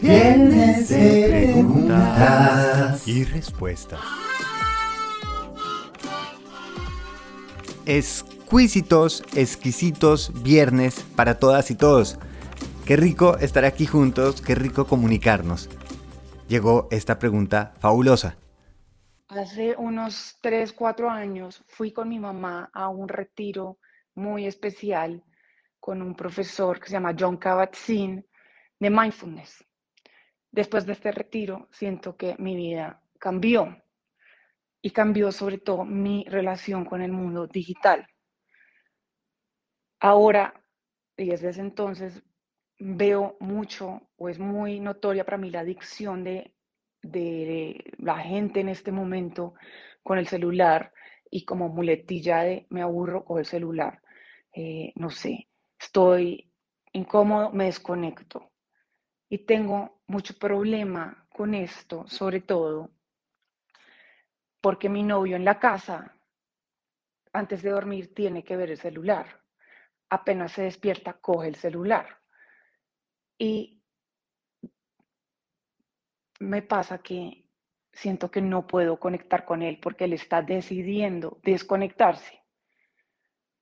Viernes de preguntas y respuestas. Exquisitos, exquisitos viernes para todas y todos. Qué rico estar aquí juntos, qué rico comunicarnos. Llegó esta pregunta fabulosa. Hace unos 3, 4 años fui con mi mamá a un retiro muy especial con un profesor que se llama John Kabat-Zinn de mindfulness. Después de este retiro, siento que mi vida cambió y cambió sobre todo mi relación con el mundo digital. Ahora, y desde ese entonces, veo mucho o es muy notoria para mí la adicción de, de la gente en este momento con el celular y como muletilla de me aburro con el celular. Eh, no sé, estoy incómodo, me desconecto. Y tengo mucho problema con esto, sobre todo porque mi novio en la casa, antes de dormir, tiene que ver el celular. Apenas se despierta, coge el celular. Y me pasa que siento que no puedo conectar con él porque él está decidiendo desconectarse.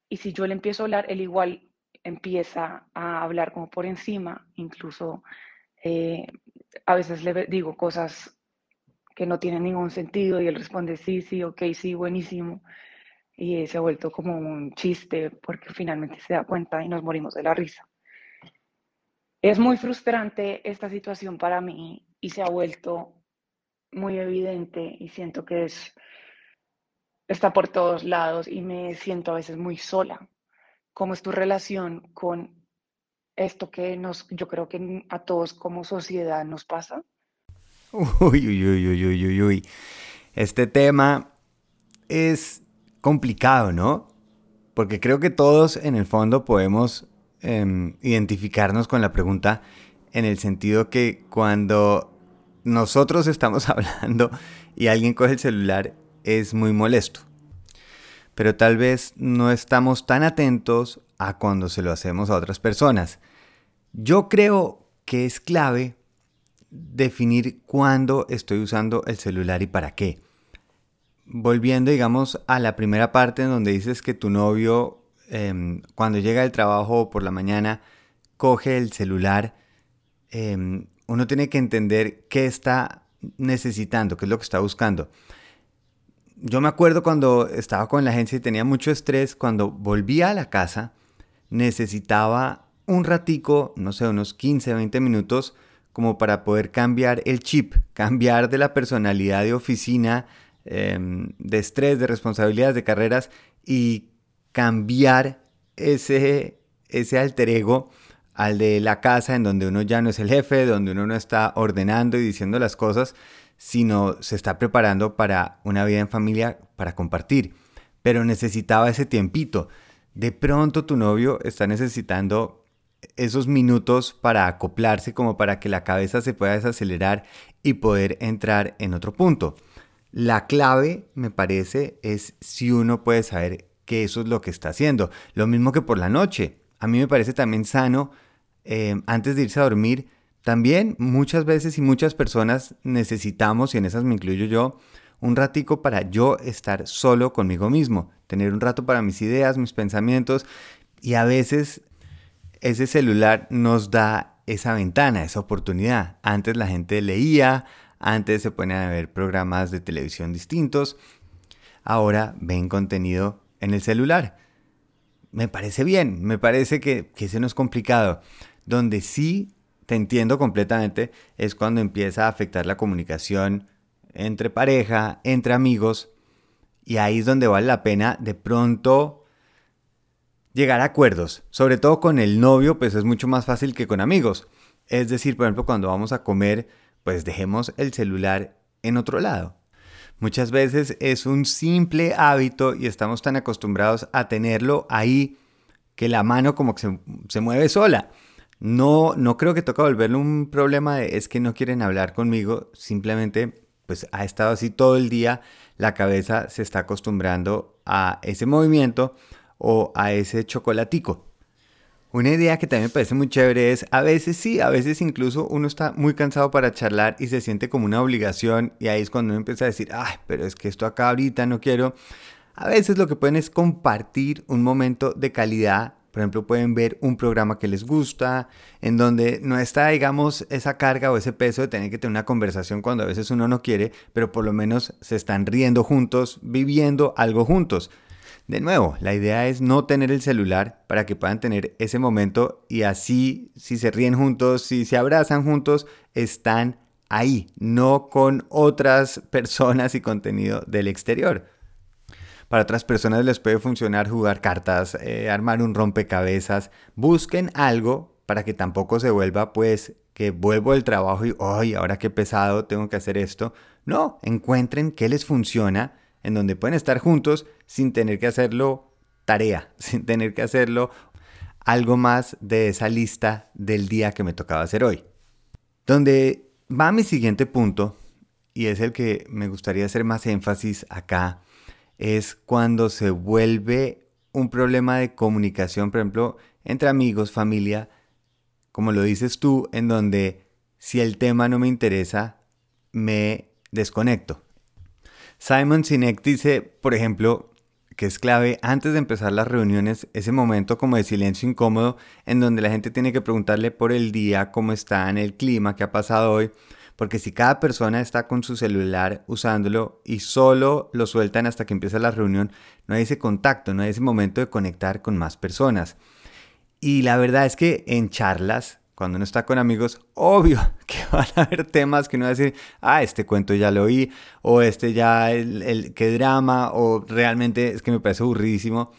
Y si yo le empiezo a hablar, él igual empieza a hablar como por encima, incluso eh, a veces le digo cosas que no tienen ningún sentido y él responde sí, sí, ok, sí, buenísimo. Y se ha vuelto como un chiste porque finalmente se da cuenta y nos morimos de la risa. Es muy frustrante esta situación para mí y se ha vuelto muy evidente y siento que es, está por todos lados y me siento a veces muy sola. ¿Cómo es tu relación con esto que nos, yo creo que a todos como sociedad nos pasa? Uy, uy, uy, uy, uy, uy. Este tema es complicado, ¿no? Porque creo que todos en el fondo podemos Em, identificarnos con la pregunta en el sentido que cuando nosotros estamos hablando y alguien coge el celular es muy molesto. Pero tal vez no estamos tan atentos a cuando se lo hacemos a otras personas. Yo creo que es clave definir cuándo estoy usando el celular y para qué. Volviendo, digamos, a la primera parte en donde dices que tu novio Em, cuando llega del trabajo por la mañana, coge el celular, em, uno tiene que entender qué está necesitando, qué es lo que está buscando. Yo me acuerdo cuando estaba con la agencia y tenía mucho estrés, cuando volvía a la casa, necesitaba un ratico, no sé, unos 15, 20 minutos, como para poder cambiar el chip, cambiar de la personalidad de oficina, em, de estrés, de responsabilidades, de carreras y cambiar ese, ese alter ego al de la casa en donde uno ya no es el jefe, donde uno no está ordenando y diciendo las cosas, sino se está preparando para una vida en familia para compartir. Pero necesitaba ese tiempito. De pronto tu novio está necesitando esos minutos para acoplarse como para que la cabeza se pueda desacelerar y poder entrar en otro punto. La clave, me parece, es si uno puede saber que eso es lo que está haciendo. Lo mismo que por la noche. A mí me parece también sano, eh, antes de irse a dormir, también muchas veces y muchas personas necesitamos, y en esas me incluyo yo, un ratico para yo estar solo conmigo mismo, tener un rato para mis ideas, mis pensamientos, y a veces ese celular nos da esa ventana, esa oportunidad. Antes la gente leía, antes se ponían a ver programas de televisión distintos, ahora ven contenido en el celular. Me parece bien, me parece que, que eso no es complicado. Donde sí te entiendo completamente es cuando empieza a afectar la comunicación entre pareja, entre amigos, y ahí es donde vale la pena de pronto llegar a acuerdos. Sobre todo con el novio, pues es mucho más fácil que con amigos. Es decir, por ejemplo, cuando vamos a comer, pues dejemos el celular en otro lado. Muchas veces es un simple hábito y estamos tan acostumbrados a tenerlo ahí que la mano como que se, mueve sola. No, no creo que toca volverlo un problema de es que no quieren hablar conmigo, simplemente pues ha estado así todo el día, la cabeza se está acostumbrando a ese movimiento o a ese chocolatico. Una idea que también me parece muy chévere es, a veces sí, a veces incluso uno está muy cansado para charlar y se siente como una obligación y ahí es cuando uno empieza a decir, ay, pero es que esto acá ahorita no quiero. A veces lo que pueden es compartir un momento de calidad. Por ejemplo, pueden ver un programa que les gusta, en donde no está, digamos, esa carga o ese peso de tener que tener una conversación cuando a veces uno no quiere, pero por lo menos se están riendo juntos, viviendo algo juntos. De nuevo, la idea es no tener el celular para que puedan tener ese momento y así, si se ríen juntos, si se abrazan juntos, están ahí, no con otras personas y contenido del exterior. Para otras personas les puede funcionar jugar cartas, eh, armar un rompecabezas. Busquen algo para que tampoco se vuelva pues que vuelvo del trabajo y, ¡ay, ahora qué pesado, tengo que hacer esto! No, encuentren qué les funciona en donde pueden estar juntos sin tener que hacerlo tarea, sin tener que hacerlo algo más de esa lista del día que me tocaba hacer hoy. Donde va mi siguiente punto, y es el que me gustaría hacer más énfasis acá, es cuando se vuelve un problema de comunicación, por ejemplo, entre amigos, familia, como lo dices tú, en donde si el tema no me interesa, me desconecto. Simon Sinek dice, por ejemplo, que es clave antes de empezar las reuniones, ese momento como de silencio incómodo en donde la gente tiene que preguntarle por el día, cómo está en el clima, qué ha pasado hoy, porque si cada persona está con su celular usándolo y solo lo sueltan hasta que empieza la reunión, no hay ese contacto, no hay ese momento de conectar con más personas. Y la verdad es que en charlas cuando uno está con amigos, obvio que van a haber temas que uno va a decir, ah, este cuento ya lo oí, o este ya, el, el qué drama, o realmente es que me parece aburridísimo.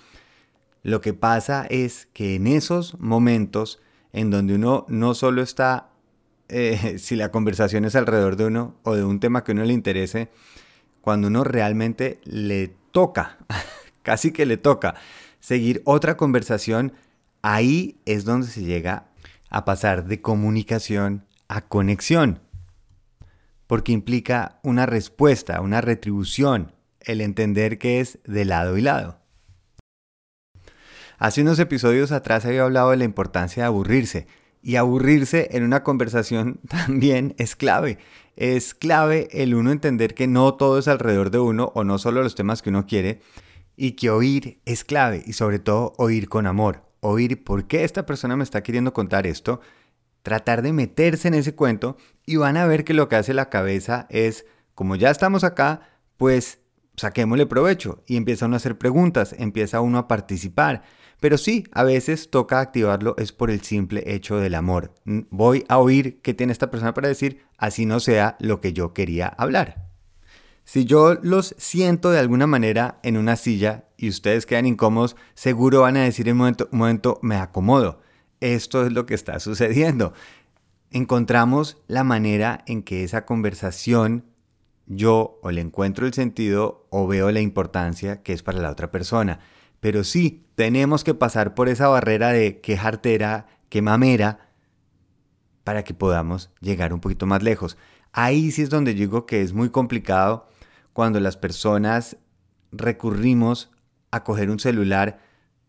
Lo que pasa es que en esos momentos en donde uno no solo está, eh, si la conversación es alrededor de uno o de un tema que uno le interese, cuando uno realmente le toca, casi que le toca, seguir otra conversación, ahí es donde se llega a pasar de comunicación a conexión, porque implica una respuesta, una retribución, el entender que es de lado y lado. Hace unos episodios atrás había hablado de la importancia de aburrirse, y aburrirse en una conversación también es clave. Es clave el uno entender que no todo es alrededor de uno o no solo los temas que uno quiere y que oír es clave y sobre todo oír con amor oír por qué esta persona me está queriendo contar esto, tratar de meterse en ese cuento y van a ver que lo que hace la cabeza es, como ya estamos acá, pues saquémosle provecho y empieza uno a hacer preguntas, empieza uno a participar. Pero sí, a veces toca activarlo es por el simple hecho del amor. Voy a oír qué tiene esta persona para decir, así no sea lo que yo quería hablar. Si yo los siento de alguna manera en una silla y ustedes quedan incómodos, seguro van a decir en un momento, momento, me acomodo. Esto es lo que está sucediendo. Encontramos la manera en que esa conversación yo o le encuentro el sentido o veo la importancia que es para la otra persona. Pero sí, tenemos que pasar por esa barrera de qué jartera, qué mamera, para que podamos llegar un poquito más lejos. Ahí sí es donde yo digo que es muy complicado cuando las personas recurrimos a coger un celular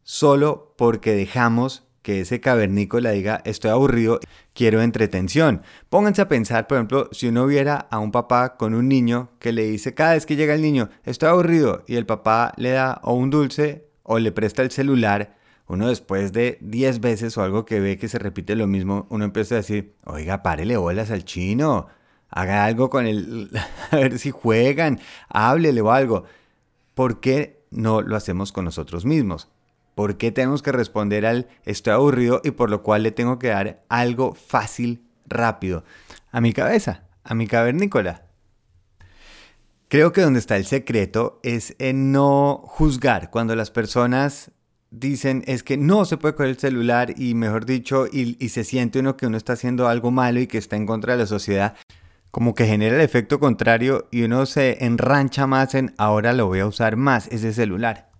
solo porque dejamos que ese cavernícola diga estoy aburrido, quiero entretención. Pónganse a pensar, por ejemplo, si uno viera a un papá con un niño que le dice cada vez que llega el niño estoy aburrido y el papá le da o un dulce o le presta el celular, uno después de 10 veces o algo que ve que se repite lo mismo, uno empieza a decir, oiga, párele bolas al chino, haga algo con él, a ver si juegan, háblele o algo. ¿Por qué no lo hacemos con nosotros mismos? ¿Por qué tenemos que responder al estoy aburrido y por lo cual le tengo que dar algo fácil, rápido? A mi cabeza, a mi cavernícola. Creo que donde está el secreto es en no juzgar cuando las personas dicen es que no se puede coger el celular y mejor dicho y, se siente uno que uno está haciendo algo malo y que está en contra de la sociedad como que genera el efecto contrario y uno se enrancha más en ahora lo voy a usar más ese celular.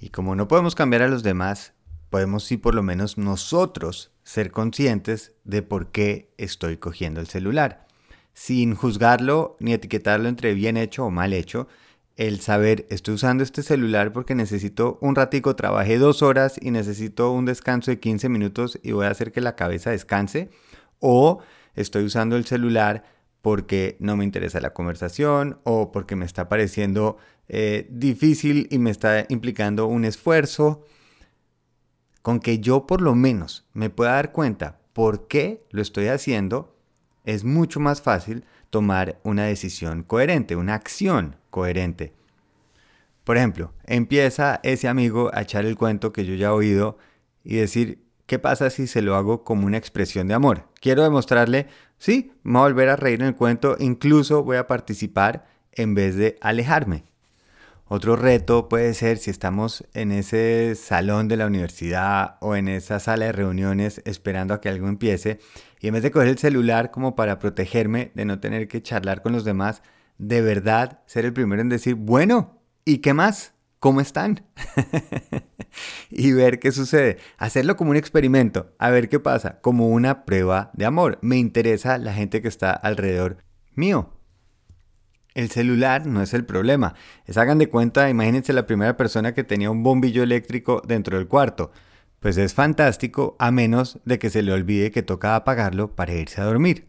Y como no podemos cambiar a los demás, podemos sí por lo menos nosotros ser conscientes de por qué estoy cogiendo el celular, sin juzgarlo ni etiquetarlo entre bien hecho o mal hecho, el saber, estoy usando este celular porque necesito un ratico, trabajé dos horas y necesito un descanso de 15 minutos y voy a hacer que la cabeza descanse. O estoy usando el celular porque no me interesa la conversación o porque me está pareciendo eh, difícil y me está implicando un esfuerzo. Con que yo por lo menos me pueda dar cuenta por qué lo estoy haciendo, es mucho más fácil tomar una decisión coherente, una acción coherente. Por ejemplo, empieza ese amigo a echar el cuento que yo ya he oído y decir, ¿qué pasa si se lo hago como una expresión de amor? Quiero demostrarle, sí, me voy a volver a reír en el cuento, incluso voy a participar en vez de alejarme. Otro reto puede ser si estamos en ese salón de la universidad o en esa sala de reuniones esperando a que algo empiece y en vez de coger el celular como para protegerme de no tener que charlar con los demás, de verdad ser el primero en decir, bueno, ¿y qué más? ¿Cómo están? y ver qué sucede. Hacerlo como un experimento, a ver qué pasa, como una prueba de amor. Me interesa la gente que está alrededor mío. El celular no es el problema. Es hagan de cuenta, imagínense la primera persona que tenía un bombillo eléctrico dentro del cuarto. Pues es fantástico a menos de que se le olvide que toca apagarlo para irse a dormir.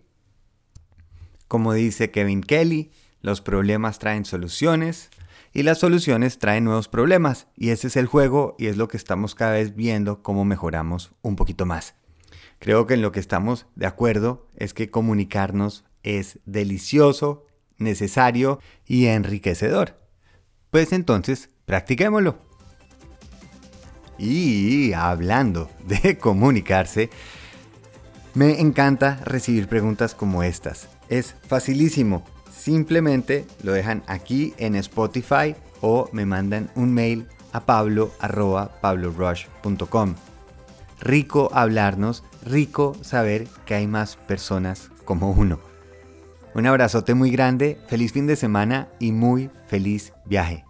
Como dice Kevin Kelly, los problemas traen soluciones y las soluciones traen nuevos problemas y ese es el juego y es lo que estamos cada vez viendo cómo mejoramos un poquito más. Creo que en lo que estamos de acuerdo es que comunicarnos es delicioso, necesario y enriquecedor. Pues entonces, practiquémoslo. Y hablando de comunicarse, me encanta recibir preguntas como estas. Es facilísimo. Simplemente lo dejan aquí en Spotify o me mandan un mail a pablo.pablorush.com. Rico hablarnos, rico saber que hay más personas como uno. Un abrazote muy grande, feliz fin de semana y muy feliz viaje.